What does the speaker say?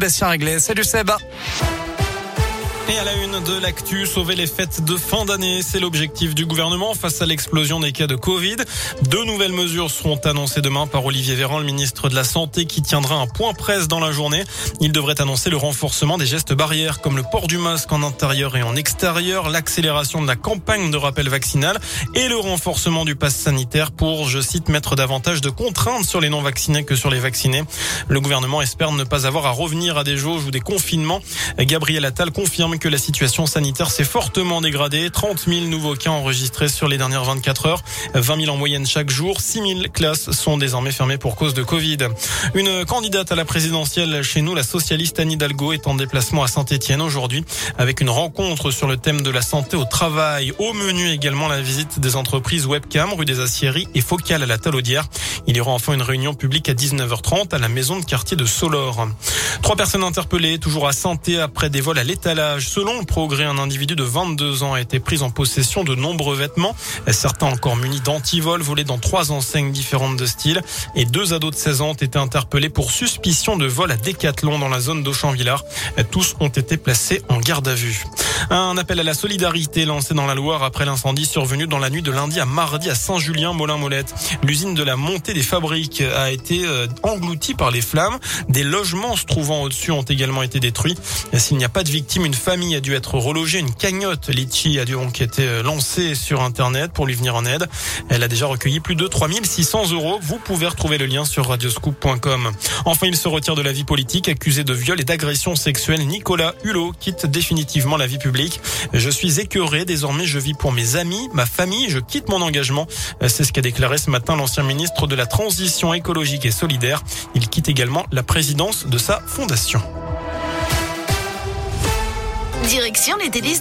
Bastien Réglé, salut Seb et à la une de l'actu, sauver les fêtes de fin d'année, c'est l'objectif du gouvernement face à l'explosion des cas de Covid. Deux nouvelles mesures seront annoncées demain par Olivier Véran, le ministre de la Santé, qui tiendra un point presse dans la journée. Il devrait annoncer le renforcement des gestes barrières, comme le port du masque en intérieur et en extérieur, l'accélération de la campagne de rappel vaccinal et le renforcement du pass sanitaire pour, je cite, mettre davantage de contraintes sur les non-vaccinés que sur les vaccinés. Le gouvernement espère ne pas avoir à revenir à des jauges ou des confinements. Gabriel Attal confirme que la situation sanitaire s'est fortement dégradée. 30 000 nouveaux cas enregistrés sur les dernières 24 heures, 20 000 en moyenne chaque jour. 6 000 classes sont désormais fermées pour cause de Covid. Une candidate à la présidentielle chez nous, la socialiste Anne Hidalgo, est en déplacement à Saint-Etienne aujourd'hui avec une rencontre sur le thème de la santé au travail. Au menu également la visite des entreprises Webcam, rue des Aciéries et Focal à la Talaudière. Il y aura enfin une réunion publique à 19h30 à la maison de quartier de Solor. Trois personnes interpellées, toujours à santé après des vols à l'étalage Selon le progrès, un individu de 22 ans a été pris en possession de nombreux vêtements, certains encore munis d'antivol volés dans trois enseignes différentes de style. Et deux ados de 16 ans ont été interpellés pour suspicion de vol à Décathlon dans la zone d'Auchamp-Villard. Tous ont été placés en garde à vue. Un appel à la solidarité lancé dans la Loire après l'incendie survenu dans la nuit de lundi à mardi à Saint-Julien-Molin-Molette. L'usine de la montée des fabriques a été euh, engloutie par les flammes. Des logements se trouvant au-dessus ont également été détruits. S'il n'y a pas de victimes, une famille a dû être relogée. Une cagnotte Litchi a dû donc été euh, lancée sur Internet pour lui venir en aide. Elle a déjà recueilli plus de 3600 euros. Vous pouvez retrouver le lien sur radioscoop.com. Enfin, il se retire de la vie politique, accusé de viol et d'agression sexuelle. Nicolas Hulot quitte définitivement la vie publique. Je suis écœuré. Désormais, je vis pour mes amis, ma famille. Je quitte mon engagement. C'est ce qu'a déclaré ce matin l'ancien ministre de la Transition écologique et solidaire. Il quitte également la présidence de sa fondation. Direction les délices